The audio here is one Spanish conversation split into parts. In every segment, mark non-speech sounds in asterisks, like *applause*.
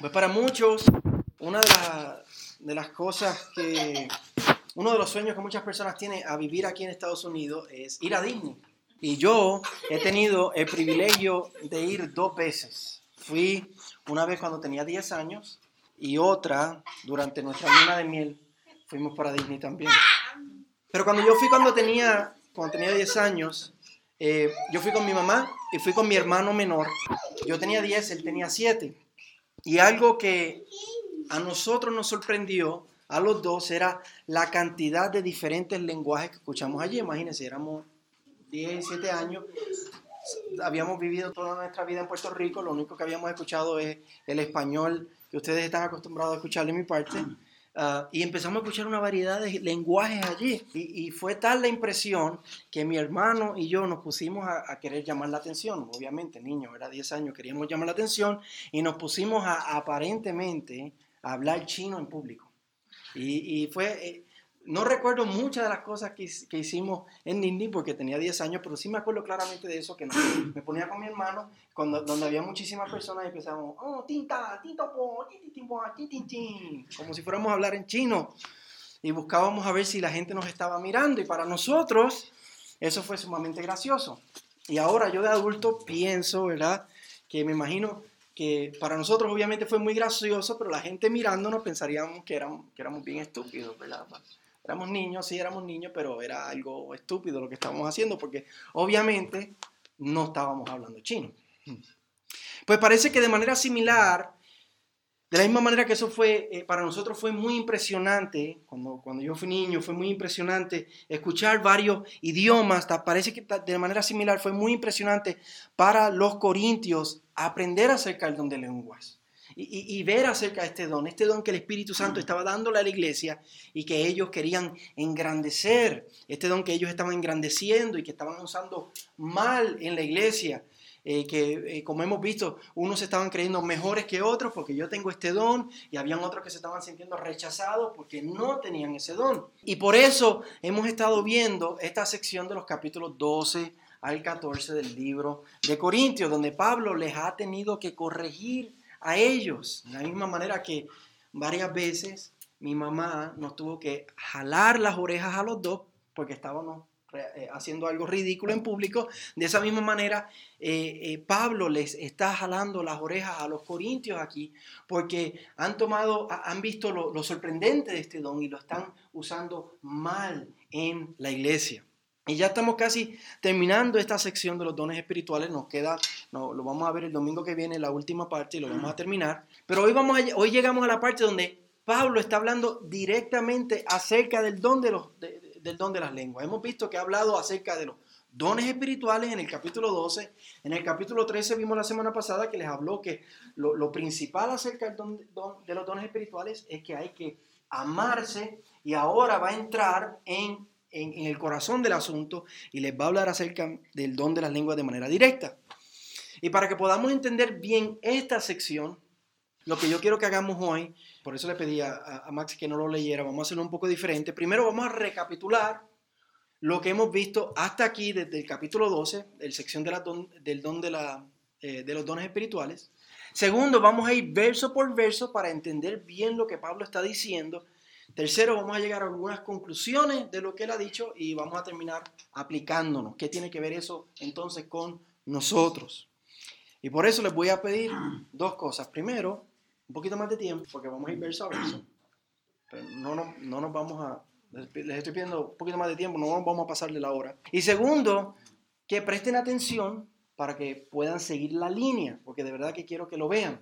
Pues para muchos, una de, de las cosas que, uno de los sueños que muchas personas tienen a vivir aquí en Estados Unidos es ir a Disney. Y yo he tenido el privilegio de ir dos veces. Fui una vez cuando tenía 10 años y otra durante nuestra luna de miel. Fuimos para Disney también. Pero cuando yo fui cuando tenía, cuando tenía 10 años, eh, yo fui con mi mamá y fui con mi hermano menor. Yo tenía 10, él tenía 7. Y algo que a nosotros nos sorprendió, a los dos, era la cantidad de diferentes lenguajes que escuchamos allí. Imagínense, éramos 10, 7 años. Habíamos vivido toda nuestra vida en Puerto Rico, lo único que habíamos escuchado es el español que ustedes están acostumbrados a escuchar de mi parte. Ah, y empezamos a escuchar una variedad de lenguajes allí. Y, fue tal la impresión que mi hermano y yo nos pusimos a, querer llamar la atención. Obviamente, niño, era 10 años, queríamos llamar la atención y nos pusimos a, aparentemente a hablar chino en público. Y, y fue, eh, no recuerdo muchas de las cosas que, que, hicimos en Nindi porque tenía 10 años, pero sí me acuerdo claramente de eso, que me ponía con mi hermano, cuando, donde había muchísimas personas y empezábamos, oh, tinta, tinta, po, como si fuéramos a hablar en chino. Y buscábamos a ver si la gente nos estaba mirando y para nosotros eso fue sumamente gracioso. Y ahora yo de adulto pienso, ¿verdad? Que me imagino que para nosotros obviamente fue muy gracioso, pero la gente mirándonos pensaríamos que éramos, que éramos bien estúpidos, ¿verdad? Éramos niños, sí éramos niños, pero era algo estúpido lo que estábamos haciendo porque obviamente no estábamos hablando chino. Pues parece que de manera similar, de la misma manera que eso fue, eh, para nosotros fue muy impresionante, cuando, cuando yo fui niño, fue muy impresionante escuchar varios idiomas, parece que de manera similar fue muy impresionante para los corintios aprender acerca del don de lenguas y, ver acerca de este don, este don que el Espíritu Santo estaba dándole a la iglesia y que ellos querían engrandecer, este don que ellos estaban engrandeciendo y que estaban usando mal en la iglesia. Eh, que eh, como hemos visto, unos estaban creyendo mejores que otros porque yo tengo este don y habían otros que se estaban sintiendo rechazados porque no tenían ese don. Y por eso hemos estado viendo esta sección de los capítulos 12 al 14 del libro de Corintios, donde Pablo les ha tenido que corregir a ellos. De la misma manera que varias veces mi mamá nos tuvo que jalar las orejas a los dos porque estábamos eh, haciendo algo ridículo en público. De esa misma manera, eh, eh, Pablo les está jalando las orejas a los corintios aquí porque han tomado, han visto lo, lo sorprendente de este don y lo están usando mal en la iglesia. Y ya estamos casi terminando esta sección de los dones espirituales. Nos queda, no, lo vamos a ver el domingo que viene, la última parte, y lo vamos a terminar. Pero hoy, vamos hoy llegamos a la parte donde Pablo está hablando directamente acerca del don de, los, del don de las lenguas. Hemos visto que ha hablado acerca de los dones espirituales en el capítulo 12. En el capítulo 13 vimos la semana pasada que les habló que lo, principal acerca del de los dones espirituales es que hay que amarse y ahora va a entrar en en, el corazón del asunto y les va a hablar acerca del don de las lenguas de manera directa. Y para que podamos entender bien esta sección, lo que yo quiero que hagamos hoy, por eso le pedí a, Max que no lo leyera, vamos a hacerlo un poco diferente. Primero vamos a recapitular lo que hemos visto hasta aquí desde el capítulo 12, la sección de del don de, la, eh, de los dones espirituales. Segundo, vamos a ir verso por verso para entender bien lo que Pablo está diciendo Tercero, vamos a llegar a algunas conclusiones de lo que él ha dicho y vamos a terminar aplicándonos. ¿Qué tiene que ver eso entonces con nosotros? Y por eso les voy a pedir dos cosas. Primero, un poquito más de tiempo, porque vamos a ir verso a verso. Pero no, no, no nos vamos a... Les estoy pidiendo un poquito más de tiempo, no vamos a pasarle la hora. Y segundo, que presten atención para que puedan seguir la línea, porque de verdad que quiero que lo vean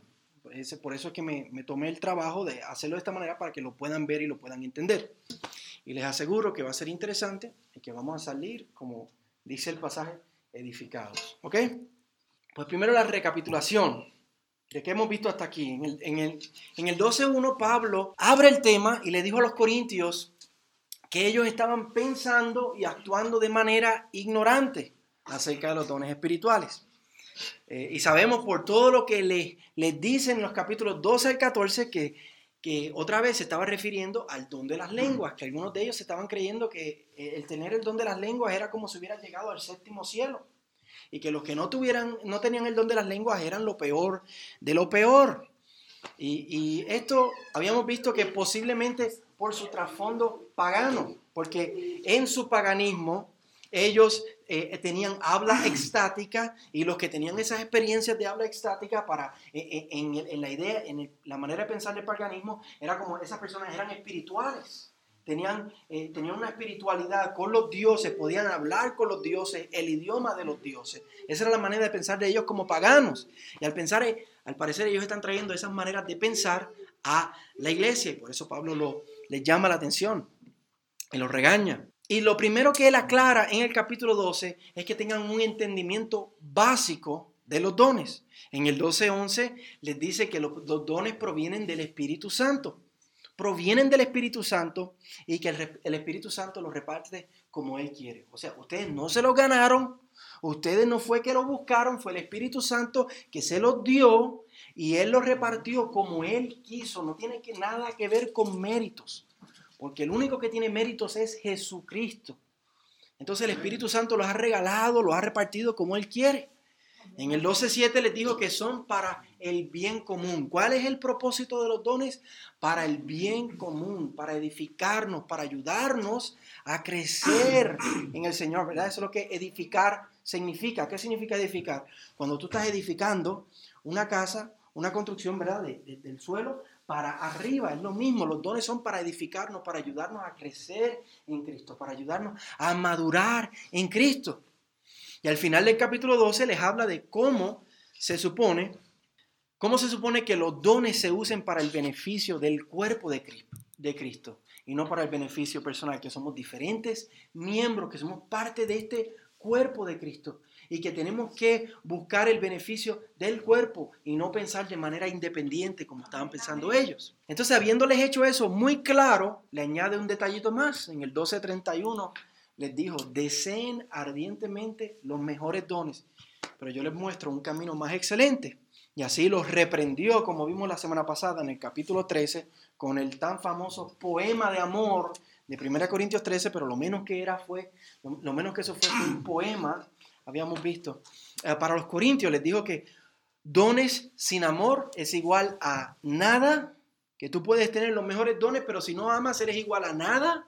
por eso es que me, tomé el trabajo de hacerlo de esta manera para que lo puedan ver y lo puedan entender. Y les aseguro que va a ser interesante y que vamos a salir, como dice el pasaje, edificados. ¿Ok? Pues primero la recapitulación de qué hemos visto hasta aquí. En el, en el, en el 12.1 Pablo abre el tema y le dijo a los corintios que ellos estaban pensando y actuando de manera ignorante acerca de los dones espirituales. Eh, y sabemos por todo lo que les, les dicen en los capítulos 12 al 14 que, que otra vez se estaba refiriendo al don de las lenguas, que algunos de ellos estaban creyendo que eh, el tener el don de las lenguas era como si hubiera llegado al séptimo cielo y que los que no tuvieran no tenían el don de las lenguas eran lo peor de lo peor. Y, y esto habíamos visto que posiblemente por su trasfondo pagano, porque en su paganismo ellos eh, tenían habla extática y los que tenían esas experiencias de habla extática para, eh, eh, en, la idea, la manera de pensar del paganismo, era como esas personas eran espirituales. Tenían, tenían una espiritualidad con los dioses, podían hablar con los dioses, el idioma de los dioses. Esa era la manera de pensar de ellos como paganos. Y al pensar, al parecer ellos están trayendo esas maneras de pensar a la iglesia y por eso Pablo lo, les llama la atención y los regaña. Y lo primero que él aclara en el capítulo 12 es que tengan un entendimiento básico de los dones. En el 12.11 les dice que los, dones provienen del Espíritu Santo. Provienen del Espíritu Santo y que el, Espíritu Santo los reparte como Él quiere. O sea, ustedes no se los ganaron, ustedes no fue que lo buscaron, fue el Espíritu Santo que se los dio y Él los repartió como Él quiso. No tiene que, nada que ver con méritos. Porque el único que tiene méritos es Jesucristo. Entonces el Espíritu Santo los ha regalado, los ha repartido como Él quiere. En el 12.7 les dijo que son para el bien común. ¿Cuál es el propósito de los dones? Para el bien común, para edificarnos, para ayudarnos a crecer en el Señor, ¿verdad? Eso es lo que edificar significa. ¿Qué significa edificar? Cuando tú estás edificando una casa, una construcción, ¿verdad? del suelo, para arriba, es lo mismo, los dones son para edificarnos, para ayudarnos a crecer en Cristo, para ayudarnos a madurar en Cristo. Y al final del capítulo 12 les habla de cómo se supone, cómo se supone que los dones se usen para el beneficio del cuerpo de Cristo, de Cristo y no para el beneficio personal, que somos diferentes miembros, que somos parte de este cuerpo de Cristo y que tenemos que buscar el beneficio del cuerpo y no pensar de manera independiente como estaban pensando ellos. Entonces, habiéndoles hecho eso muy claro, le añade un detallito más. En el 1231 les dijo, deseen ardientemente los mejores dones, pero yo les muestro un camino más excelente. Y así los reprendió, como vimos la semana pasada en el capítulo 13, con el tan famoso poema de amor de 1 Corintios 13, pero lo menos que era fue, lo, menos que eso fue un poema habíamos visto. Eh, para los corintios les dijo que dones sin amor es igual a nada, que tú puedes tener los mejores dones, pero si no amas eres igual a nada.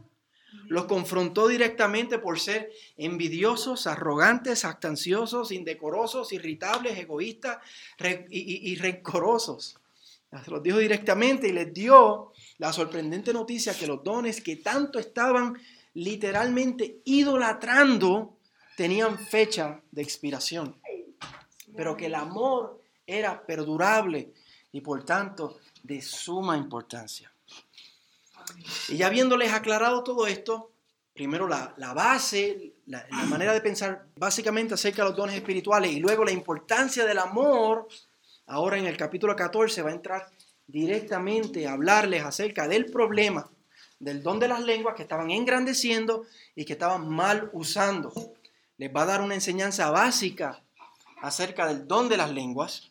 Los confrontó directamente por ser envidiosos, arrogantes, actanciosos, indecorosos, irritables, egoístas y, y, rencorosos. Los dijo directamente y les dio la sorprendente noticia que los dones que tanto estaban literalmente idolatrando tenían fecha de expiración, pero que el amor era perdurable y por tanto de suma importancia. Y ya habiéndoles aclarado todo esto, primero la, base, la, la, manera de pensar básicamente acerca de los dones espirituales y luego la importancia del amor, ahora en el capítulo 14 va a entrar directamente a hablarles acerca del problema del don de las lenguas que estaban engrandeciendo y que estaban mal usando les va a dar una enseñanza básica acerca del don de las lenguas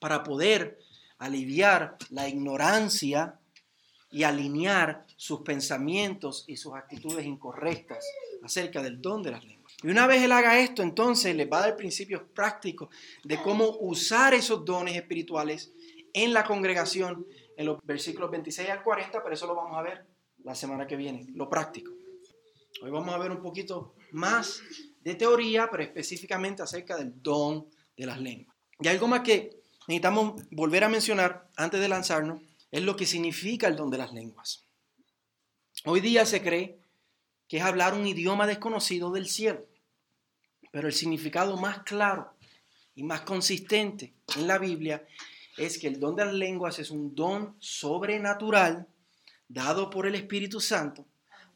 para poder aliviar la ignorancia y alinear sus pensamientos y sus actitudes incorrectas acerca del don de las lenguas. Y una vez él haga esto, entonces les va a dar principios prácticos de cómo usar esos dones espirituales en la congregación en los versículos 26 al 40, pero eso lo vamos a ver la semana que viene, lo práctico. Hoy vamos a ver un poquito más de teoría, pero específicamente acerca del don de las lenguas. Y algo más que necesitamos volver a mencionar antes de lanzarnos es lo que significa el don de las lenguas. Hoy día se cree que es hablar un idioma desconocido del cielo, pero el significado más claro y más consistente en la Biblia es que el don de las lenguas es un don sobrenatural dado por el Espíritu Santo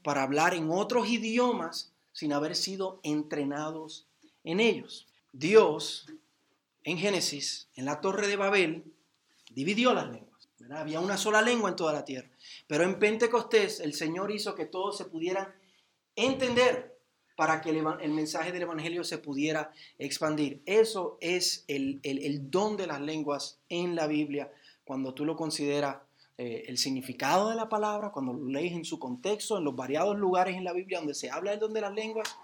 para hablar en otros idiomas sin haber sido entrenados en ellos. Dios, en Génesis, en la torre de Babel, dividió las lenguas. Había una sola lengua en toda la tierra. Pero en Pentecostés el Señor hizo que todos se pudieran entender para que el, mensaje del Evangelio se pudiera expandir. Eso es el, el don de las lenguas en la Biblia cuando tú lo consideras eh, el significado de la palabra, cuando lo lees en su contexto, en los variados lugares en la Biblia donde se habla del don de las lenguas,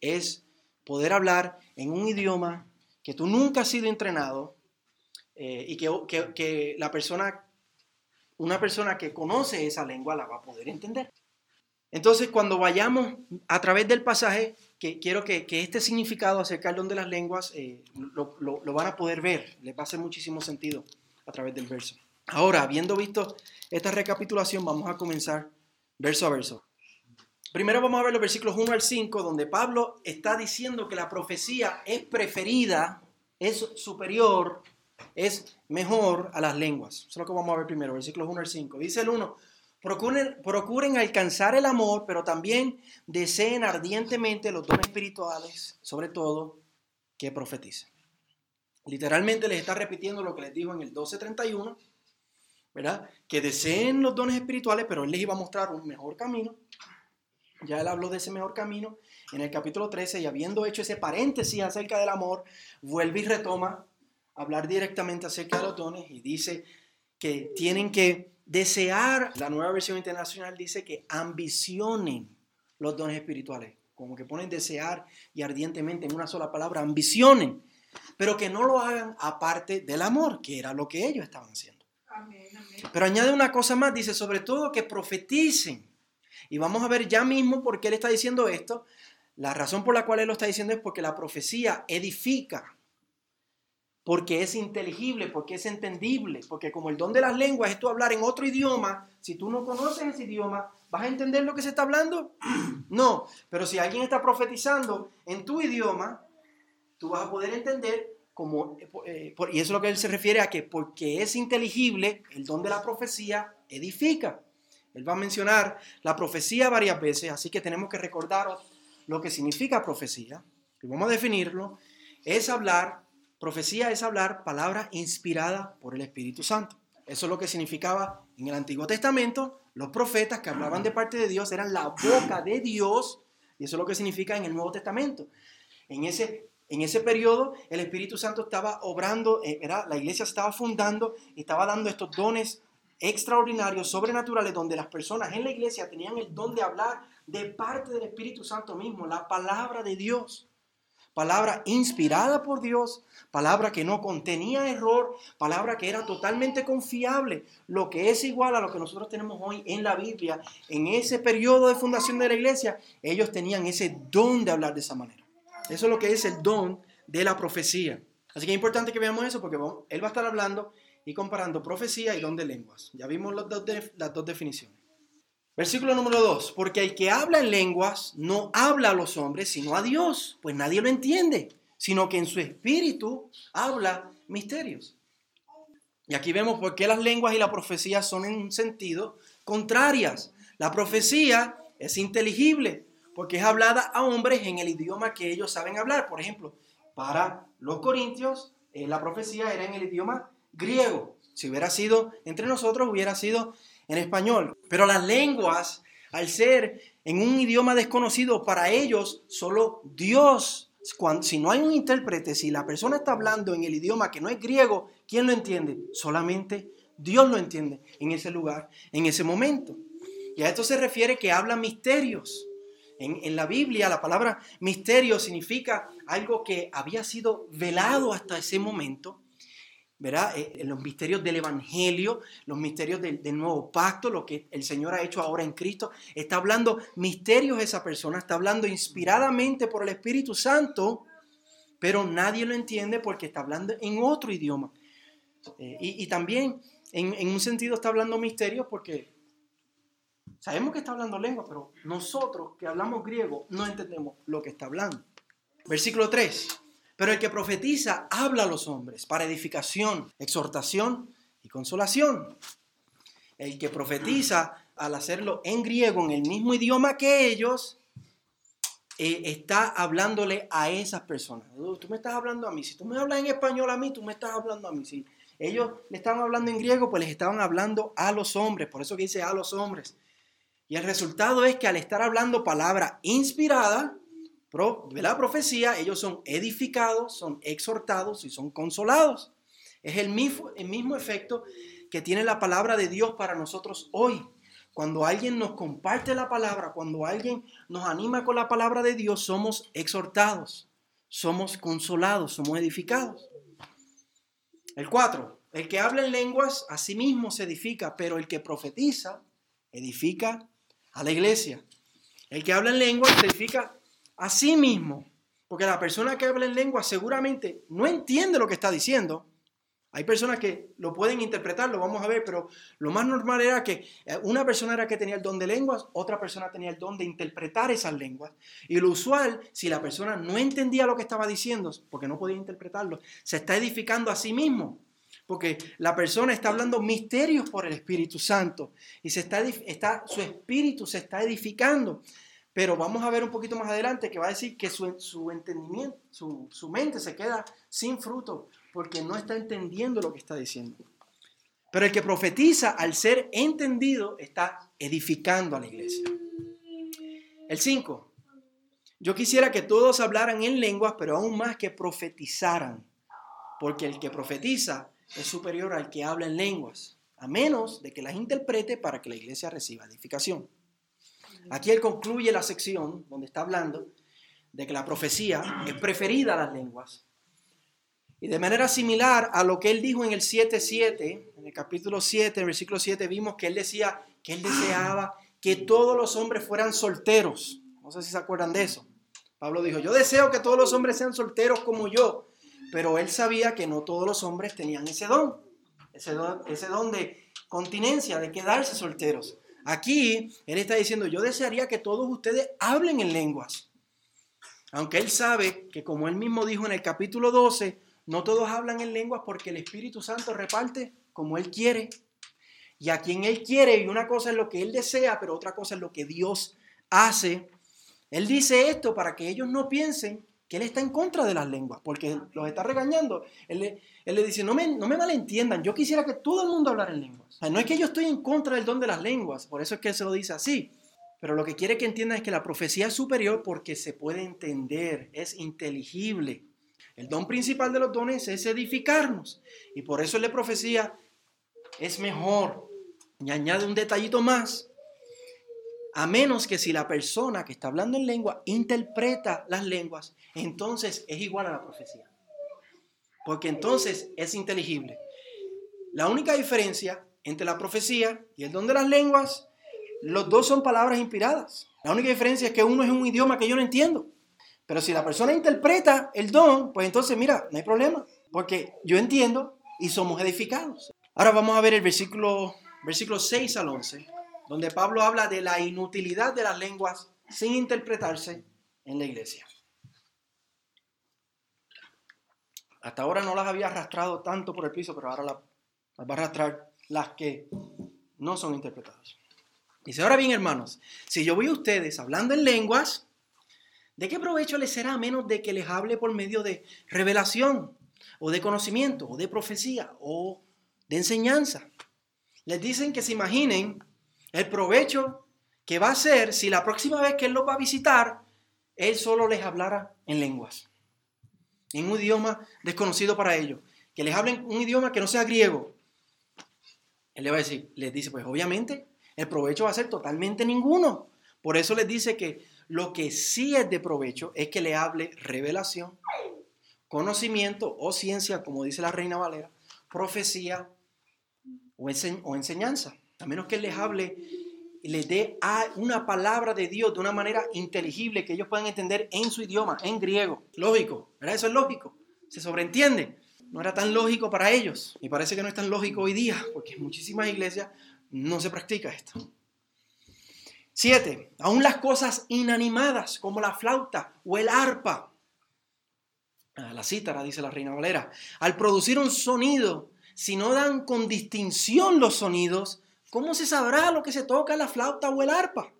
es poder hablar en un idioma que tú nunca has sido entrenado eh, y que, que, la persona una persona que conoce esa lengua la va a poder entender. Entonces, cuando vayamos a través del pasaje, que quiero que, este significado acerca del don de las lenguas eh, lo, lo, van a poder ver, les va a hacer muchísimo sentido a través del verso. Ahora, habiendo visto esta recapitulación, vamos a comenzar verso a verso. Primero vamos a ver los versículos 1 al 5, donde Pablo está diciendo que la profecía es preferida, es superior, es mejor a las lenguas. Eso es lo que vamos a ver primero, versículos 1 al 5. Dice el 1, procuren, procuren alcanzar el amor, pero también deseen ardientemente los dones espirituales, sobre todo que profeticen. Literalmente les está repitiendo lo que les dijo en el 12.31, ¿verdad? Que deseen los dones espirituales, pero él les iba a mostrar un mejor camino ya él habló de ese mejor camino en el capítulo 13 y habiendo hecho ese paréntesis acerca del amor, vuelve y retoma hablar directamente acerca de los dones y dice que tienen que desear, la nueva versión internacional dice que ambicionen los dones espirituales, como que ponen desear y ardientemente en una sola palabra, ambicionen, pero que no lo hagan aparte del amor, que era lo que ellos estaban haciendo. Pero añade una cosa más, dice sobre todo que profeticen y vamos a ver ya mismo por qué él está diciendo esto. La razón por la cual él lo está diciendo es porque la profecía edifica, porque es inteligible, porque es entendible, porque como el don de las lenguas es tú hablar en otro idioma, si tú no conoces ese idioma, ¿vas a entender lo que se está hablando? *clears throat* No, pero si alguien está profetizando en tu idioma, tú vas a poder entender como, eh, y eso es lo que él se refiere a que porque es inteligible, el don de la profecía edifica. Él va a mencionar la profecía varias veces, así que tenemos que recordar lo que significa profecía. Y vamos a definirlo. Es hablar, profecía es hablar palabra inspirada por el Espíritu Santo. Eso es lo que significaba en el Antiguo Testamento. Los profetas que hablaban de parte de Dios eran la boca de Dios. Y eso es lo que significa en el Nuevo Testamento. En ese, en ese periodo el Espíritu Santo estaba obrando, eh, la iglesia estaba fundando, estaba dando estos dones extraordinarios, sobrenaturales, donde las personas en la iglesia tenían el don de hablar de parte del Espíritu Santo mismo, la palabra de Dios. Palabra inspirada por Dios, palabra que no contenía error, palabra que era totalmente confiable, lo que es igual a lo que nosotros tenemos hoy en la Biblia. En ese periodo de fundación de la iglesia, ellos tenían ese don de hablar de esa manera. Eso es lo que es el don de la profecía. Así que es importante que veamos eso porque él va a estar hablando y comparando profecía y don de lenguas. Ya vimos las dos, las dos definiciones. Versículo número 2. Porque el que habla en lenguas no habla a los hombres, sino a Dios, pues nadie lo entiende, sino que en su espíritu habla misterios. Y aquí vemos por qué las lenguas y la profecía son en un sentido contrarias. La profecía es inteligible porque es hablada a hombres en el idioma que ellos saben hablar. Por ejemplo, para los corintios, eh, la profecía era en el idioma griego. Si hubiera sido entre nosotros, hubiera sido en español. Pero las lenguas, al ser en un idioma desconocido para ellos, solo Dios, si no hay un intérprete, si la persona está hablando en el idioma que no es griego, ¿quién lo entiende? Solamente Dios lo entiende en ese lugar, en ese momento. Y a esto se refiere que habla misterios. En, la Biblia la palabra misterio significa algo que había sido velado hasta ese momento ¿verdad? Eh, los misterios del Evangelio, los misterios del, nuevo pacto, lo que el Señor ha hecho ahora en Cristo. Está hablando misterios esa persona, está hablando inspiradamente por el Espíritu Santo, pero nadie lo entiende porque está hablando en otro idioma. Eh, y, también en, en, un sentido está hablando misterios porque sabemos que está hablando lengua, pero nosotros que hablamos griego no entendemos lo que está hablando. Versículo 3. Pero el que profetiza habla a los hombres para edificación, exhortación y consolación. El que profetiza, al hacerlo en griego, en el mismo idioma que ellos, eh, está hablándole a esas personas. Tú me estás hablando a mí. Si tú me hablas en español a mí, tú me estás hablando a mí. Si ellos le estaban hablando en griego, pues les estaban hablando a los hombres. Por eso que dice a los hombres. Y el resultado es que al estar hablando palabra inspirada, de la profecía, ellos son edificados, son exhortados y son consolados. Es el mismo, el mismo efecto que tiene la palabra de Dios para nosotros hoy. Cuando alguien nos comparte la palabra, cuando alguien nos anima con la palabra de Dios, somos exhortados, somos consolados, somos edificados. El 4. El que habla en lenguas a sí mismo se edifica, pero el que profetiza edifica a la iglesia. El que habla en lenguas se edifica a sí mismo, porque la persona que habla en lenguas seguramente no entiende lo que está diciendo, hay personas que lo pueden interpretar, lo vamos a ver, pero lo más normal era que eh, una persona era que tenía el don de lenguas, otra persona tenía el don de interpretar esas lenguas. Y lo usual, si la persona no entendía lo que estaba diciendo, porque no podía interpretarlo, se está edificando a sí mismo. Porque la persona está hablando misterios por el Espíritu Santo y se está, su espíritu se está edificando. Pero vamos a ver un poquito más adelante que va a decir que su, su entendimiento, su, su mente se queda sin fruto porque no está entendiendo lo que está diciendo. Pero el que profetiza, al ser entendido, está edificando a la iglesia. El 5. Yo quisiera que todos hablaran en lenguas, pero aún más que profetizaran, porque el que profetiza es superior al que habla en lenguas, a menos de que las interprete para que la iglesia reciba edificación. Aquí él concluye la sección donde está hablando de que la profecía es preferida a las lenguas, y de manera similar a lo que él dijo en el 7.7, en el capítulo 7, en el versículo 7, vimos que él decía que él deseaba que todos los hombres fueran solteros. No sé si se acuerdan de eso. Pablo dijo, yo deseo que todos los hombres sean solteros como yo, pero él sabía que no todos los hombres tenían ese don, ese don, de continencia, de quedarse solteros. Aquí él está diciendo, yo desearía que todos ustedes hablen en lenguas. Aunque él sabe que como él mismo dijo en el capítulo 12, no todos hablan en lenguas porque el Espíritu Santo reparte como Él quiere. Y a quien Él quiere, y una cosa es lo que Él desea, pero otra cosa es lo que Dios hace. Él dice esto para que ellos no piensen Él está en contra de las lenguas, porque los está regañando. Él le, dice, no me, no me malentiendan, yo quisiera que todo el mundo hablara en lenguas. no es que yo estoy en contra del don de las lenguas, por eso es que Él se lo dice así. Pero lo que quiere que entiendan es que la profecía es superior porque se puede entender, es inteligible. El don principal de los dones es edificarnos. Y por eso la profecía es mejor. Y añade un detallito más. A menos que si la persona que está hablando en lengua interpreta las lenguas, entonces es igual a la profecía. Porque entonces es inteligible. La única diferencia entre la profecía y el don de las lenguas, los dos son palabras inspiradas. La única diferencia es que uno es un idioma que yo no entiendo. Pero si la persona interpreta el don, pues entonces mira, no hay problema, porque yo entiendo y somos edificados. Ahora vamos a ver el versículo, versículo 6 al 11, donde Pablo habla de la inutilidad de las lenguas sin interpretarse en la iglesia. Hasta ahora no las había arrastrado tanto por el piso, pero ahora las, va a arrastrar las que no son interpretadas. Dice, ahora bien hermanos, si yo voy a ustedes hablando en lenguas, ¿De qué provecho les será a menos de que les hable por medio de revelación o de conocimiento o de profecía o de enseñanza? Les dicen que se imaginen el provecho que va a ser si la próxima vez que Él los va a visitar, Él solo les hablara en lenguas, en un idioma desconocido para ellos, que les hablen un idioma que no sea griego. Él le va a decir, les dice, pues obviamente el provecho va a ser totalmente ninguno. Por eso les dice que lo que sí es de provecho es que le hable revelación, conocimiento o ciencia, como dice la Reina Valera, profecía o, enseñanza. A menos que les hable y les dé una palabra de Dios de una manera inteligible que ellos puedan entender en su idioma, en griego. Lógico, ¿verdad? Eso es lógico. Se sobreentiende. No era tan lógico para ellos. Y parece que no es tan lógico hoy día, porque en muchísimas iglesias no se practica esto. Siete, aún las cosas inanimadas como la flauta o el arpa, ah, la cítara, dice la Reina Valera, al producir un sonido, si no dan con distinción los sonidos, ¿cómo se sabrá lo que se toca la flauta o el arpa?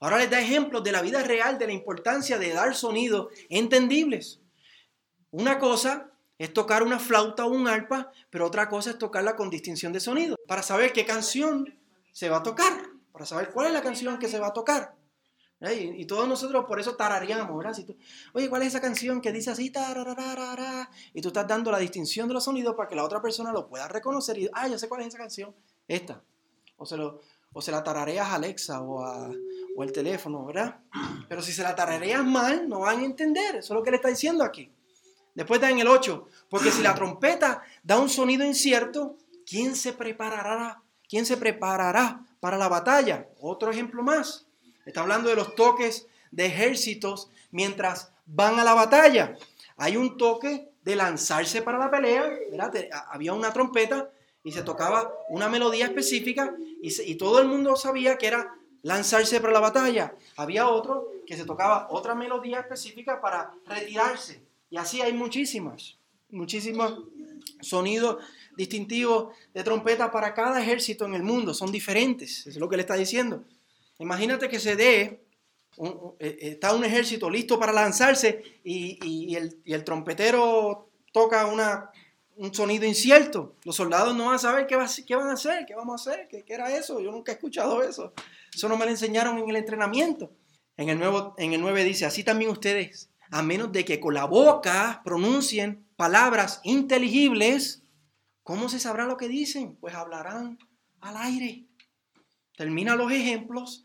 Ahora les da ejemplos de la vida real de la importancia de dar sonidos entendibles. Una cosa es tocar una flauta o un arpa, pero otra cosa es tocarla con distinción de sonido, para saber qué canción se va a tocar para saber cuál es la canción que se va a tocar. Y, todos nosotros por eso tarareamos, ¿verdad? Oye, ¿cuál es esa canción que dice así? Y tú estás dando la distinción de los sonidos para que la otra persona lo pueda reconocer y, ah, yo sé cuál es esa canción, esta. O se, lo, o se la tarareas a Alexa o, a, o al teléfono, ¿verdad? Pero si se la tarareas mal, no van a entender. Eso es lo que le está diciendo aquí. Después da en el 8, porque si la trompeta da un sonido incierto, ¿quién se preparará? ¿Quién se preparará para la batalla? Otro ejemplo más. Está hablando de los toques de ejércitos mientras van a la batalla. Hay un toque de lanzarse para la pelea, había una trompeta y se tocaba una melodía específica y, todo el mundo sabía que era lanzarse para la batalla. Había otro que se tocaba otra melodía específica para retirarse. Y así hay muchísimas, muchísimos sonidos distintivos de trompeta para cada ejército en el mundo. Son diferentes, es lo que le está diciendo. Imagínate que se dé, eh, está un ejército listo para lanzarse y, el, trompetero toca una, un sonido incierto. Los soldados no van a saber qué, van a hacer, qué vamos a hacer, ¿Qué, qué, era eso. Yo nunca he escuchado eso. Eso no me lo enseñaron en el entrenamiento. En el, nuevo, en el 9 dice, así también ustedes, a menos de que con la boca pronuncien palabras inteligibles, ¿cómo se sabrá lo que dicen? Pues hablarán al aire. Termina los ejemplos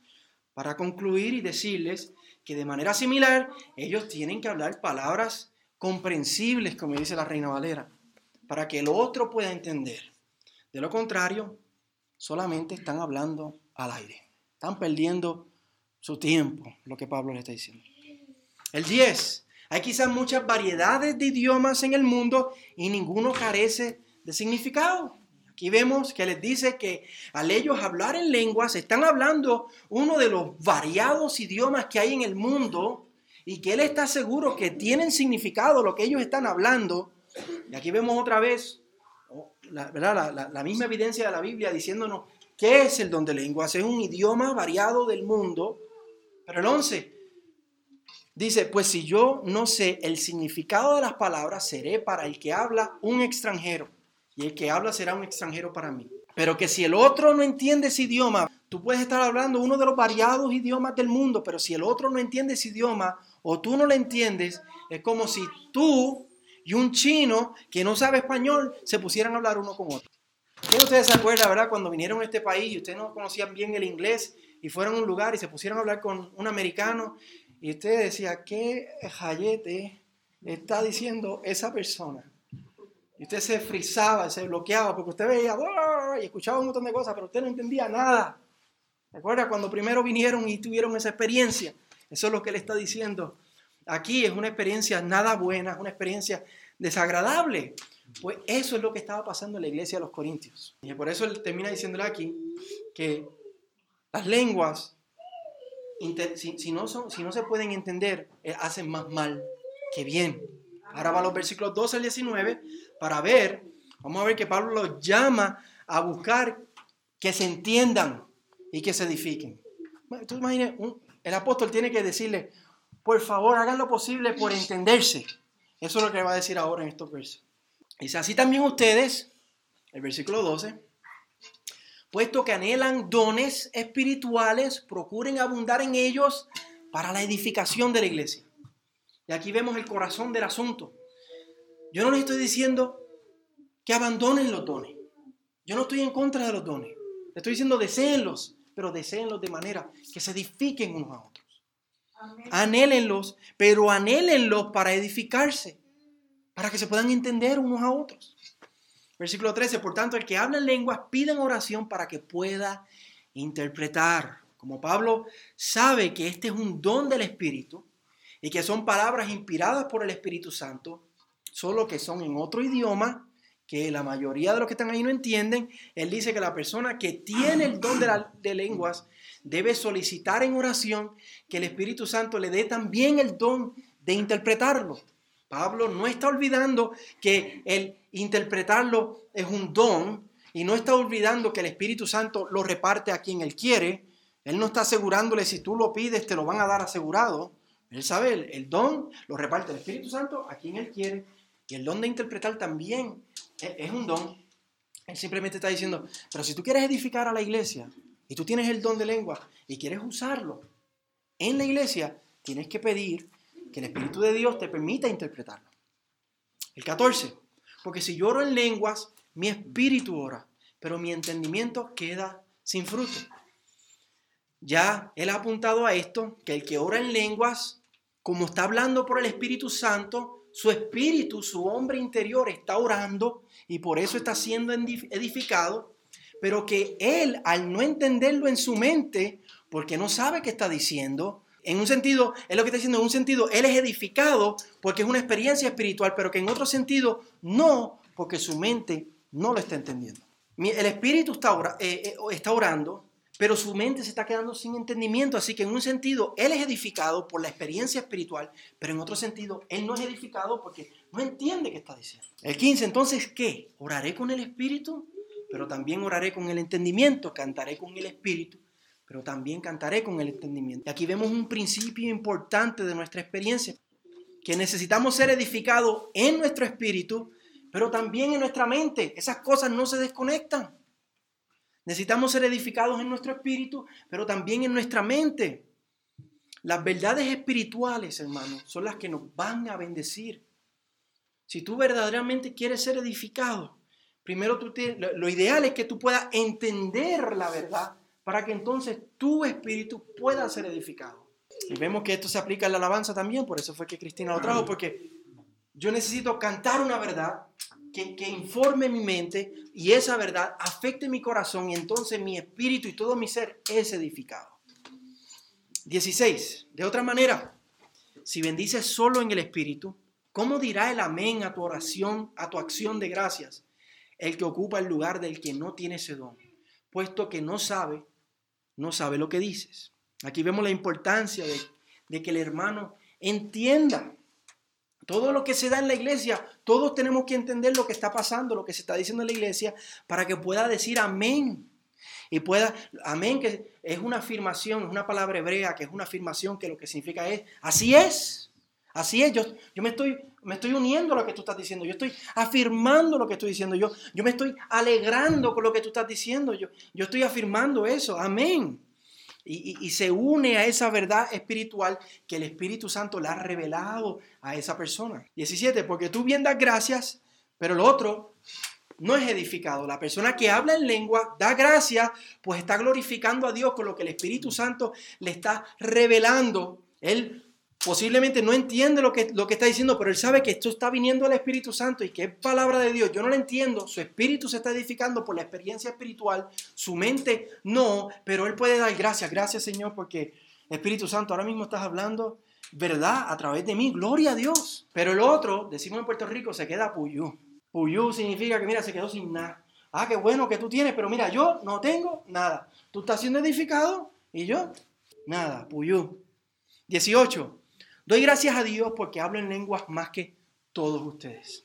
para concluir y decirles que de manera similar ellos tienen que hablar palabras comprensibles, como dice la Reina Valera, para que el otro pueda entender. De lo contrario, solamente están hablando al aire. Están perdiendo su tiempo, lo que Pablo le está diciendo. El 10. Hay quizás muchas variedades de idiomas en el mundo y ninguno carece de significado. Aquí vemos que les dice que al ellos hablar en lenguas, están hablando uno de los variados idiomas que hay en el mundo y que él está seguro que tienen significado lo que ellos están hablando. Y aquí vemos otra vez la, misma evidencia de la Biblia diciéndonos qué es el don de lenguas. Es un idioma variado del mundo. Pero el 11 dice, pues si yo no sé el significado de las palabras, seré para el que habla un extranjero y el que habla será un extranjero para mí. Pero que si el otro no entiende ese idioma, tú puedes estar hablando uno de los variados idiomas del mundo, pero si el otro no entiende ese idioma o tú no lo entiendes, es como si tú y un chino que no sabe español se pusieran a hablar uno con otro. ¿Quién ustedes se acuerdan, verdad, cuando vinieron a este país y ustedes no conocían bien el inglés y fueron a un lugar y se pusieron a hablar con un americano y usted decía, ¿qué jayete está diciendo esa persona? Y usted se frizaba, se bloqueaba, porque usted veía y escuchaba un montón de cosas, pero usted no entendía nada. ¿Recuerda cuando primero vinieron y tuvieron esa experiencia? Eso es lo que le está diciendo. Aquí es una experiencia nada buena, es una experiencia desagradable. Pues eso es lo que estaba pasando en la iglesia de los Corintios. Y por eso él termina diciéndole aquí que las lenguas, si, no, son, si no se pueden entender, eh, hacen más mal que bien. Ahora va a los versículos 12 al 19 para ver, vamos a ver que Pablo los llama a buscar que se entiendan y que se edifiquen. Tú imagínate, el apóstol tiene que decirle, por favor, hagan lo posible por entenderse. Eso es lo que va a decir ahora en estos versos. Dice, así también ustedes, el versículo 12, puesto que anhelan dones espirituales, procuren abundar en ellos para la edificación de la iglesia. Y aquí vemos el corazón del asunto. Yo no les estoy diciendo que abandonen los dones. Yo no estoy en contra de los dones. Les estoy diciendo deseenlos, pero deseenlos de manera que se edifiquen unos a otros. Anhélenlos, pero anhélenlos para edificarse, para que se puedan entender unos a otros. Versículo 13, por tanto, el que habla en lenguas pide en oración para que pueda interpretar. Como Pablo sabe que este es un don del Espíritu, y que son palabras inspiradas por el Espíritu Santo, solo que son en otro idioma que la mayoría de los que están ahí no entienden. Él dice que la persona que tiene el don de lenguas debe solicitar en oración que el Espíritu Santo le dé también el don de interpretarlo. Pablo no está olvidando que el interpretarlo es un don y no está olvidando que el Espíritu Santo lo reparte a quien él quiere. Él no está asegurándole si tú lo pides te lo van a dar asegurado. Él sabe, el, don lo reparte el Espíritu Santo a quien Él quiere. Y el don de interpretar también es, un don. Él simplemente está diciendo, pero si tú quieres edificar a la iglesia y tú tienes el don de lengua y quieres usarlo en la iglesia, tienes que pedir que el Espíritu de Dios te permita interpretarlo. El 14, porque si lloro en lenguas, mi espíritu ora, pero mi entendimiento queda sin fruto. Ya él ha apuntado a esto, que el que ora en lenguas como está hablando por el Espíritu Santo, su espíritu, su hombre interior está orando y por eso está siendo edificado, pero que él, al no entenderlo en su mente, porque no sabe qué está diciendo, en un sentido, es lo que está diciendo, en un sentido, él es edificado porque es una experiencia espiritual, pero que en otro sentido, no, porque su mente no lo está entendiendo. El espíritu está, eh, eh, está orando, pero su mente se está quedando sin entendimiento. Así que en un sentido, él es edificado por la experiencia espiritual, pero en otro sentido, él no es edificado porque no entiende qué está diciendo. El 15, entonces, ¿qué? ¿Oraré con el espíritu? Pero también oraré con el entendimiento, cantaré con el espíritu, pero también cantaré con el entendimiento. Y aquí vemos un principio importante de nuestra experiencia, que necesitamos ser edificados en nuestro espíritu, pero también en nuestra mente. Esas cosas no se desconectan. Necesitamos ser edificados en nuestro espíritu, pero también en nuestra mente. Las verdades espirituales, hermanos, son las que nos van a bendecir. Si tú verdaderamente quieres ser edificado, primero tú lo ideal es que tú puedas entender la verdad para que entonces tu espíritu pueda ser edificado. Y vemos que esto se aplica en la alabanza también, por eso fue que Cristina lo trajo, porque yo necesito cantar una verdad que, informe mi mente y esa verdad afecte mi corazón y entonces mi espíritu y todo mi ser es edificado. 16. De otra manera, si bendices solo en el espíritu, ¿cómo dirá el amén a tu oración, a tu acción de gracias, el que ocupa el lugar del que no tiene ese don, puesto que no sabe, no sabe lo que dices? Aquí vemos la importancia de, de que el hermano entienda todo lo que se da en la iglesia, todos tenemos que entender lo que está pasando, lo que se está diciendo en la iglesia, para que pueda decir amén. Y pueda, amén, que es una afirmación, es una palabra hebrea, que es una afirmación que lo que significa es, así es, así es, yo, me, estoy, me estoy uniendo a lo que tú estás diciendo, yo estoy afirmando lo que estoy diciendo, yo, yo me estoy alegrando con lo que tú estás diciendo, yo, yo estoy afirmando eso, amén y, se une a esa verdad espiritual que el Espíritu Santo le ha revelado a esa persona. 17, porque tú bien das gracias, pero lo otro no es edificado. La persona que habla en lengua da gracias, pues está glorificando a Dios con lo que el Espíritu Santo le está revelando. Él posiblemente no entiende lo que, lo que está diciendo, pero él sabe que esto está viniendo del Espíritu Santo y que es palabra de Dios. Yo no lo entiendo, su espíritu se está edificando por la experiencia espiritual, su mente no, pero él puede dar gracias, gracias Señor, porque Espíritu Santo, ahora mismo estás hablando verdad a través de mí, gloria a Dios. Pero el otro, decimos en Puerto Rico, se queda puyú. Puyú significa que mira, se quedó sin nada. Ah, qué bueno que tú tienes, pero mira, yo no tengo nada. Tú estás siendo edificado y yo nada, puyú. 18. Doy gracias a Dios porque hablo en lenguas más que todos ustedes.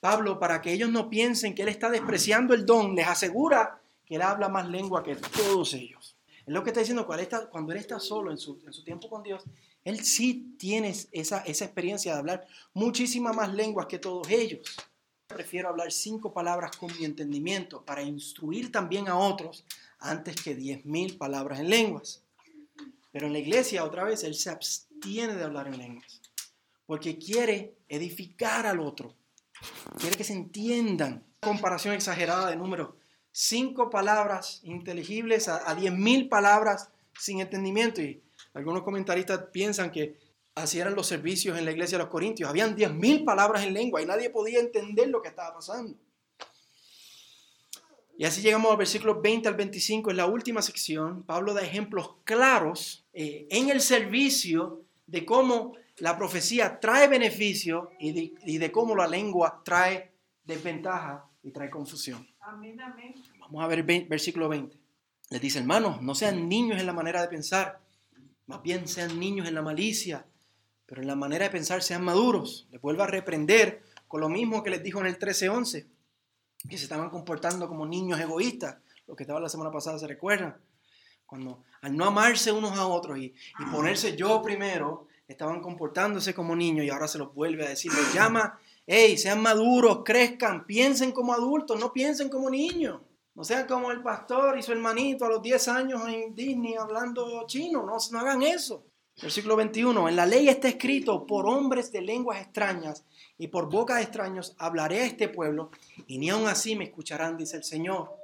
Pablo, para que ellos no piensen que él está despreciando el don, les asegura que él habla más lengua que todos ellos. Es lo que está diciendo, cuando él está solo en su, tiempo con Dios, él sí tiene esa, esa experiencia de hablar muchísimas más lenguas que todos ellos. Prefiero hablar cinco palabras con mi entendimiento para instruir también a otros antes que diez mil palabras en lenguas. Pero en la iglesia, otra vez, él se abstiene de hablar en lenguas. Porque quiere edificar al otro. Quiere que se entiendan. Comparación exagerada de números. Cinco palabras inteligibles a, diez mil palabras sin entendimiento. Y algunos comentaristas piensan que así eran los servicios en la iglesia de los Corintios. Habían diez mil palabras en lengua y nadie podía entender lo que estaba pasando. Y así llegamos al versículo 20 al 25, en la última sección. Pablo da ejemplos claros eh, en el servicio de cómo la profecía trae beneficio y de, cómo la lengua trae desventaja y trae confusión. Amén, amén. Vamos a ver versículo 20. Les dice, hermanos, no sean niños en la manera de pensar, más bien sean niños en la malicia, pero en la manera de pensar sean maduros. Les vuelvo a reprender con lo mismo que les dijo en el 13:11 que se estaban comportando como niños egoístas, lo que estaba la semana pasada, ¿se recuerdan? Cuando al no amarse unos a otros y, ponerse yo primero, estaban comportándose como niños y ahora se los vuelve a decir, les llama, hey, sean maduros, crezcan, piensen como adultos, no piensen como niños. No sean como el pastor y su hermanito a los 10 años en Disney hablando chino, no, no hagan eso. Versículo 21, en la ley está escrito, por hombres de lenguas extrañas y por boca de extraños hablaré a este pueblo, y ni aun así me escucharán, dice el Señor.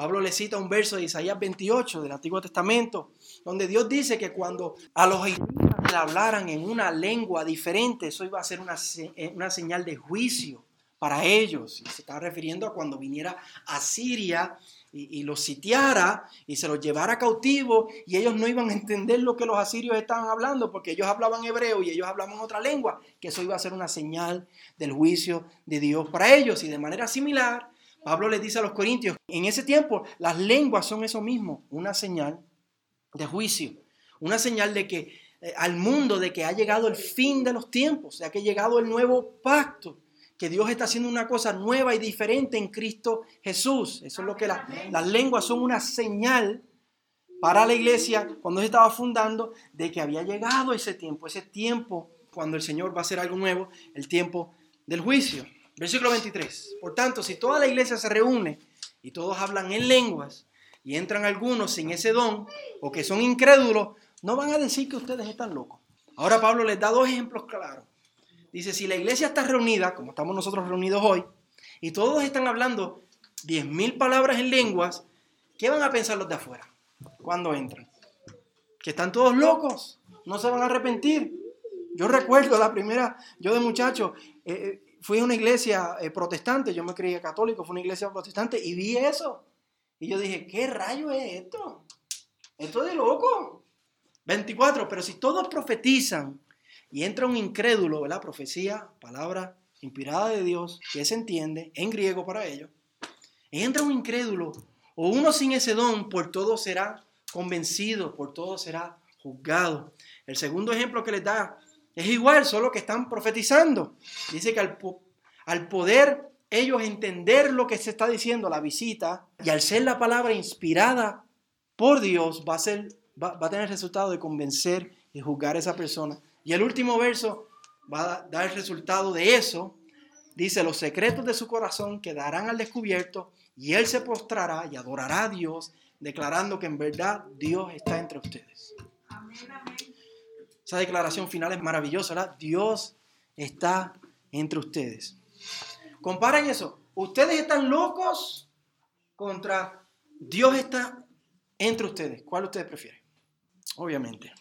Pablo le cita un verso de Isaías 28 del Antiguo Testamento, donde Dios dice que cuando a los israelitas le hablaran en una lengua diferente, eso iba a ser una, eh, una señal de juicio para ellos. Y se está refiriendo a cuando viniera a Siria y, los sitiara y se los llevara cautivo y ellos no iban a entender lo que los asirios estaban hablando porque ellos hablaban hebreo y ellos hablaban otra lengua, que eso iba a ser una señal del juicio de Dios para ellos. Y de manera similar, Pablo les dice a los corintios, en ese tiempo las lenguas son eso mismo, una señal de juicio, una señal de que eh, al mundo de que ha llegado el fin de los tiempos, de que ha llegado el nuevo pacto que Dios está haciendo una cosa nueva y diferente en Cristo Jesús. Eso es lo que las lenguas son una señal para la iglesia cuando se estaba fundando de que había llegado ese tiempo, ese tiempo cuando el Señor va a hacer algo nuevo, el tiempo del juicio. Versículo 23. Por tanto, si toda la iglesia se reúne y todos hablan en lenguas y entran algunos sin ese don o que son incrédulos, no van a decir que ustedes están locos. Ahora Pablo les da dos ejemplos claros. Dice, si la iglesia está reunida, como estamos nosotros reunidos hoy, y todos están hablando 10.000 palabras en lenguas, ¿qué van a pensar los de afuera cuando entran? Que están todos locos, no se van a arrepentir. Yo recuerdo la primera, yo de muchacho, eh, eh, fui a una iglesia eh, protestante, yo me creía católico, fue una iglesia protestante y vi eso. Y yo dije, ¿qué rayo es esto? Esto de loco. 24, pero si todos profetizan y entra un incrédulo, ¿verdad? Profecía, palabra inspirada de Dios, que se entiende en griego para ellos. Entra un incrédulo o uno sin ese don, por todo será convencido, por todo será juzgado. El segundo ejemplo que les da es igual, solo que están profetizando. Dice que al, poder ellos entender lo que se está diciendo, la visita, y al ser la palabra inspirada por Dios, va a, ser, va, va a tener el resultado de convencer y juzgar a esa persona y el último verso va a dar el resultado de eso. Dice, los secretos de su corazón quedarán al descubierto y él se postrará y adorará a Dios, declarando que en verdad Dios está entre ustedes. Esa declaración final es maravillosa, ¿verdad? Dios está entre ustedes. Comparen eso. Ustedes están locos contra Dios está entre ustedes. ¿Cuál ustedes prefieren? Obviamente.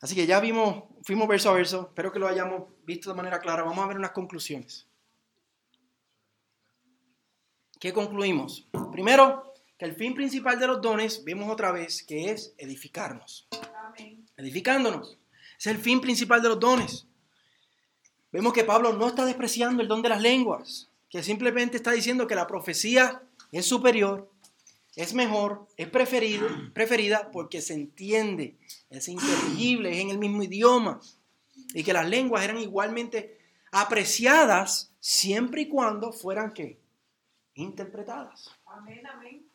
Así que ya vimos, fuimos verso a verso, espero que lo hayamos visto de manera clara. Vamos a ver unas conclusiones. ¿Qué concluimos? Primero, que el fin principal de los dones, vemos otra vez, que es edificarnos. Edificándonos. Es el fin principal de los dones. Vemos que Pablo no está despreciando el don de las lenguas, que simplemente está diciendo que la profecía es superior es mejor, es preferido, preferida porque se entiende, es inteligible, es en el mismo idioma. Y que las lenguas eran igualmente apreciadas siempre y cuando fueran ¿qué? interpretadas. Amén, amén.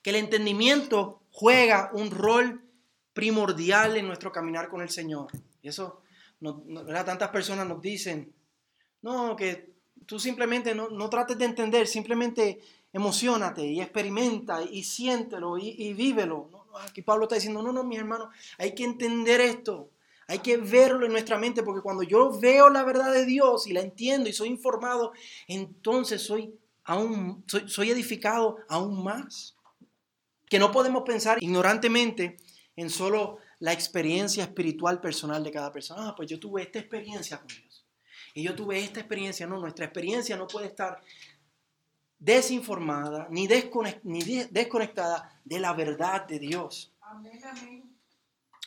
Que el entendimiento juega un rol primordial en nuestro caminar con el Señor. Y eso, no, tantas personas nos dicen, no, que tú simplemente no, no trates de entender, simplemente emocionate y experimenta y siéntelo y, vívelo. Aquí Pablo está diciendo, no, no, mis hermanos, hay que entender esto. Hay que verlo en nuestra mente porque cuando yo veo la verdad de Dios y la entiendo y soy informado, entonces soy aún soy edificado aún más. Que no podemos pensar ignorantemente en solo la experiencia espiritual personal de cada persona. Ah, pues yo tuve esta experiencia con Dios. Y yo tuve esta experiencia. No, nuestra experiencia no puede estar desinformada ni, desconectada de la verdad de Dios.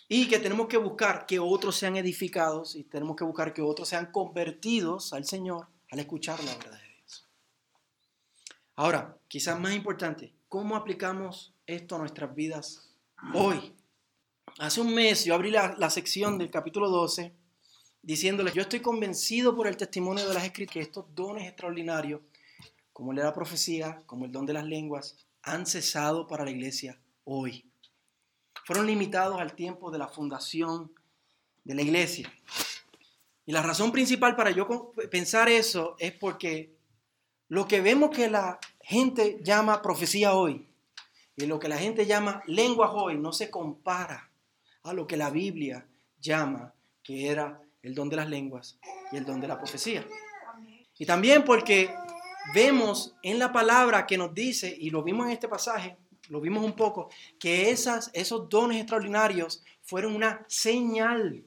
Y que tenemos que buscar que otros sean edificados y tenemos que buscar que otros sean convertidos al Señor al escuchar la verdad de Dios. Ahora, quizás más importante, ¿cómo aplicamos esto a nuestras vidas hoy? Hace un mes yo abrí la, la sección del capítulo 12 diciéndoles, yo estoy convencido por el testimonio de las escrituras que estos dones extraordinarios como el de la profecía, como el don de las lenguas, han cesado para la iglesia hoy. Fueron limitados al tiempo de la fundación de la iglesia. Y la razón principal para yo pensar eso es porque lo que vemos que la gente llama profecía hoy y lo que la gente llama lenguas hoy no se compara a lo que la Biblia llama que era el don de las lenguas y el don de la profecía. Y también porque vemos en la palabra que nos dice, y lo vimos en este pasaje, lo vimos un poco, que esos dones extraordinarios fueron una señal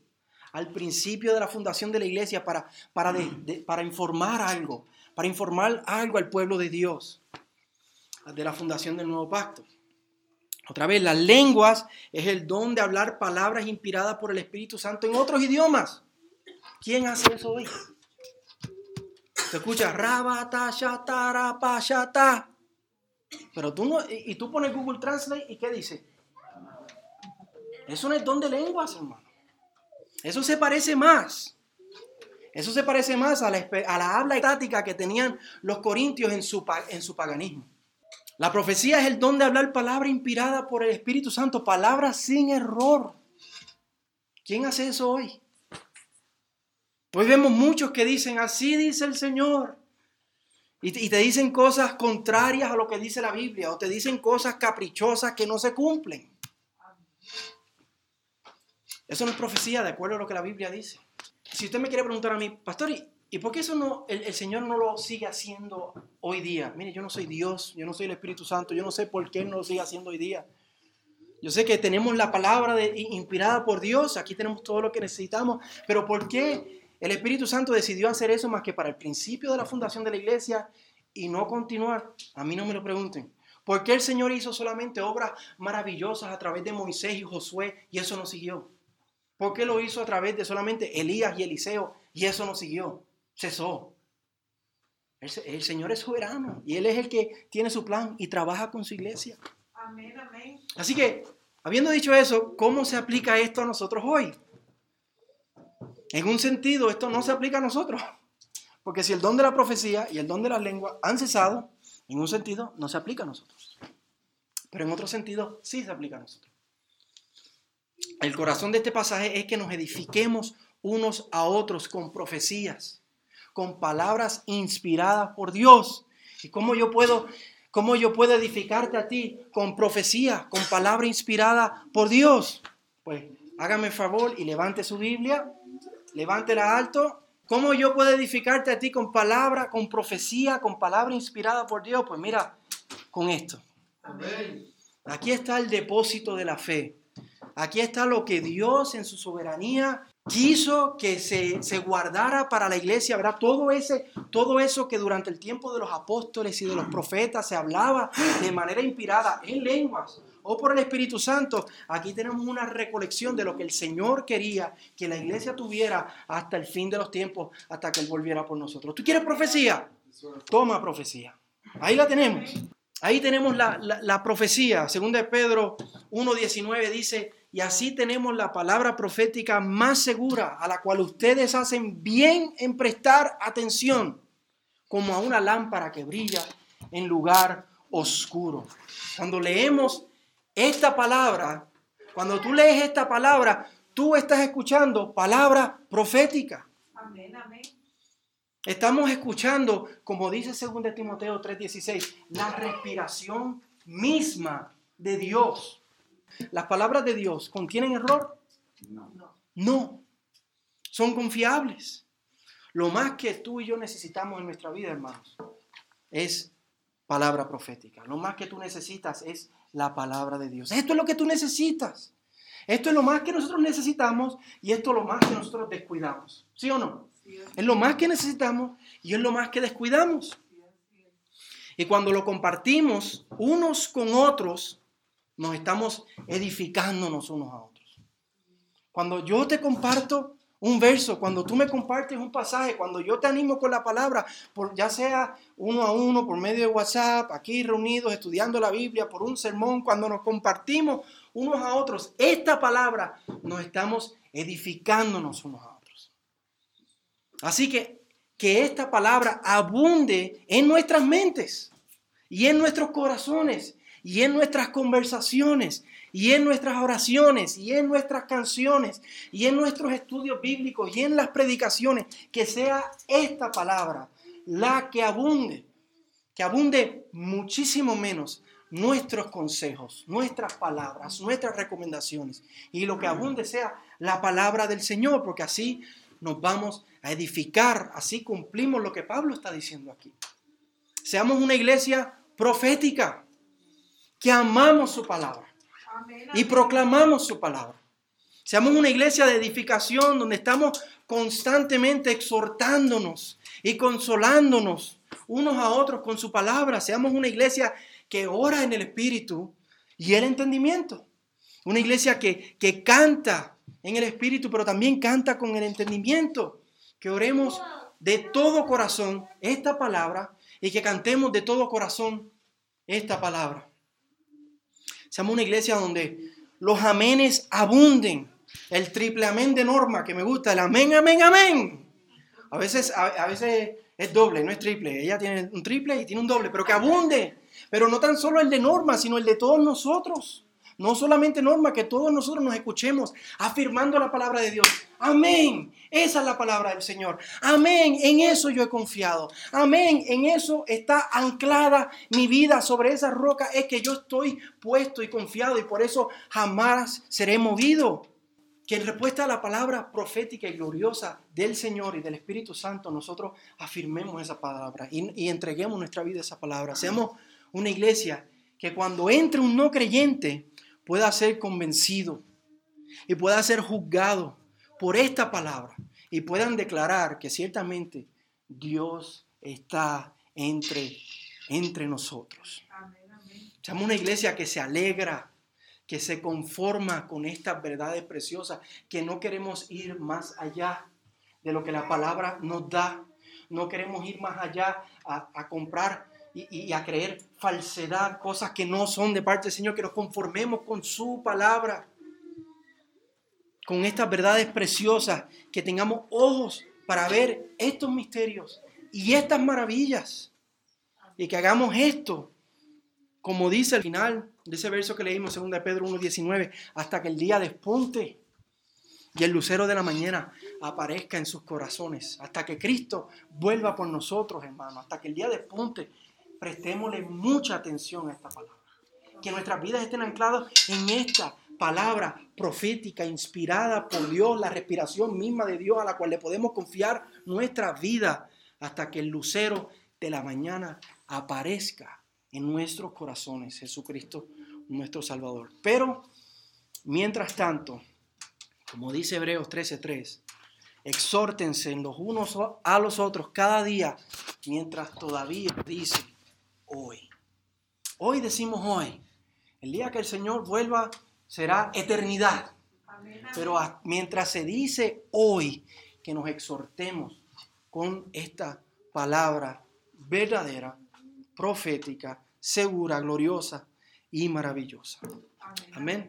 al principio de la fundación de la iglesia para, para informar algo, para informar algo al pueblo de Dios, de la fundación del nuevo pacto. Otra vez, las lenguas es el don de hablar palabras inspiradas por el Espíritu Santo en otros idiomas. ¿Quién hace eso hoy? Se escucha rabata, shatara. Pero tú no, y, tú pones Google Translate y ¿qué dice? Eso no es don de lenguas, hermano. Eso se parece más. Eso se parece más a la, a la habla estática que tenían los corintios en su, en su paganismo. La profecía es el don de hablar palabra inspirada por el Espíritu Santo, palabras sin error. ¿Quién hace eso hoy? Hoy vemos muchos que dicen, así dice el Señor. Y te dicen cosas contrarias a lo que dice la Biblia o te dicen cosas caprichosas que no se cumplen. Eso no es profecía de acuerdo a lo que la Biblia dice. Si usted me quiere preguntar a mí, pastor, ¿y por qué eso no, el, Señor no lo sigue haciendo hoy día? Mire, yo no soy Dios, yo no soy el Espíritu Santo, yo no sé por qué no lo sigue haciendo hoy día. Yo sé que tenemos la palabra inspirada por Dios, aquí tenemos todo lo que necesitamos, pero ¿por qué el Espíritu Santo decidió hacer eso más que para el principio de la fundación de la iglesia y no continuar. A mí no me lo pregunten. ¿Por qué el Señor hizo solamente obras maravillosas a través de Moisés y Josué y eso no siguió? ¿Por qué lo hizo a través de solamente Elías y Eliseo y eso no siguió? Cesó. El, el Señor es soberano y Él es el que tiene su plan y trabaja con su iglesia. Amén, amén. Así que, habiendo dicho eso, ¿cómo se aplica esto a nosotros hoy? En un sentido, esto no se aplica a nosotros. Porque si el don de la profecía y el don de la lengua han cesado, en un sentido no se aplica a nosotros. Pero en otro sentido sí se aplica a nosotros. El corazón de este pasaje es que nos edifiquemos unos a otros con profecías, con palabras inspiradas por Dios. ¿Y cómo yo puedo, cómo yo puedo edificarte a ti con profecía, con palabra inspirada por Dios? Pues hágame favor y levante su Biblia levántela alto. ¿Cómo yo puedo edificarte a ti con palabra, con profecía, con palabra inspirada por Dios? Pues mira, con esto. Aquí está el depósito de la fe. Aquí está lo que Dios en su soberanía quiso que se, guardara para la iglesia, ¿verdad? Todo, ese, todo eso que durante el tiempo de los apóstoles y de los profetas se hablaba de manera inspirada en lenguas, o por el Espíritu Santo, aquí tenemos una recolección de lo que el Señor quería que la iglesia tuviera hasta el fin de los tiempos, hasta que Él volviera por nosotros. ¿Tú quieres profecía? Toma profecía. Ahí la tenemos. Ahí tenemos la, profecía. Según de Pedro 1.19 dice, y así tenemos la palabra profética más segura, a la cual ustedes hacen bien en prestar atención, como a una lámpara que brilla en lugar oscuro. Cuando leemos esta palabra, cuando tú lees esta palabra, tú estás escuchando palabra profética. Amén, amén. Estamos escuchando, como dice 2 Timoteo 3:16, la respiración misma de Dios. ¿Las palabras de Dios contienen error? No. No. Son confiables. Lo más que tú y yo necesitamos en nuestra vida, hermanos, es palabra profética. Lo más que tú necesitas es la palabra de Dios. Esto es lo que tú necesitas. Esto es lo más que nosotros necesitamos y esto es lo más que nosotros descuidamos. ¿Sí o no? Es lo más que necesitamos y es lo más que descuidamos. Y cuando lo compartimos unos con otros, nos estamos edificándonos unos a otros. Cuando yo te comparto un verso, cuando tú me compartes un pasaje, cuando yo te animo con la palabra, por, ya sea uno a uno, por medio de WhatsApp, aquí reunidos estudiando la Biblia, por un sermón, cuando nos compartimos unos a otros, esta palabra nos estamos edificándonos unos a otros. Así que que esta palabra abunde en nuestras mentes y en nuestros corazones y en nuestras conversaciones y en nuestras oraciones y en nuestras canciones y en nuestros estudios bíblicos y en las predicaciones, que sea esta palabra la que abunde, que abunde muchísimo menos nuestros consejos, nuestras palabras, nuestras recomendaciones y lo que abunde sea la palabra del Señor, porque así nos vamos a edificar, así cumplimos lo que Pablo está diciendo aquí. Seamos una iglesia profética, que amamos su palabra y proclamamos su palabra. Seamos una iglesia de edificación donde estamos constantemente exhortándonos y consolándonos unos a otros con su palabra. Seamos una iglesia que ora en el Espíritu y el entendimiento. Una iglesia que, que canta en el Espíritu, pero también canta con el entendimiento. Que oremos de todo corazón esta palabra y que cantemos de todo corazón esta palabra. Seamos una iglesia donde los amenes abunden. El triple amén de Norma, que me gusta, el amén, amén, amén. A veces, a, veces es doble, no es triple. Ella tiene un triple y tiene un doble, pero que abunde. Pero no tan solo el de Norma, sino el de todos nosotros. No solamente Norma, que todos nosotros nos escuchemos afirmando la palabra de Dios. Amén. Esa es la palabra del Señor. Amén. En eso yo he confiado. Amén. En eso está anclada mi vida. Sobre esa roca es que yo estoy puesto y confiado y por eso jamás seré movido. Que en respuesta a la palabra profética y gloriosa del Señor y del Espíritu Santo, nosotros afirmemos esa palabra y, entreguemos nuestra vida a esa palabra. Seamos una iglesia que cuando entre un no creyente, pueda ser convencido y pueda ser juzgado por esta palabra y puedan declarar que ciertamente Dios está entre, entre nosotros. Somos una iglesia que se alegra, que se conforma con estas verdades preciosas, que no queremos ir más allá de lo que la palabra nos da. No queremos ir más allá a, a comprar y, a creer falsedad, cosas que no son de parte del Señor, que nos conformemos con su palabra, con estas verdades preciosas, que tengamos ojos para ver estos misterios y estas maravillas, y que hagamos esto, como dice al final de ese verso que leímos, 2 Pedro 1.19, hasta que el día despunte y el lucero de la mañana aparezca en sus corazones, hasta que Cristo vuelva por nosotros, hermano, hasta que el día despunte prestémosle mucha atención a esta palabra. Que nuestras vidas estén ancladas en esta palabra profética, inspirada por Dios, la respiración misma de Dios a la cual le podemos confiar nuestra vida hasta que el lucero de la mañana aparezca en nuestros corazones, Jesucristo nuestro Salvador. Pero, mientras tanto, como dice Hebreos 13:3, exhórtense los unos a los otros cada día, mientras todavía dice hoy. Hoy decimos hoy. El día que el Señor vuelva será eternidad. Pero mientras se dice hoy que nos exhortemos con esta palabra verdadera, profética, segura, gloriosa y maravillosa. Amén.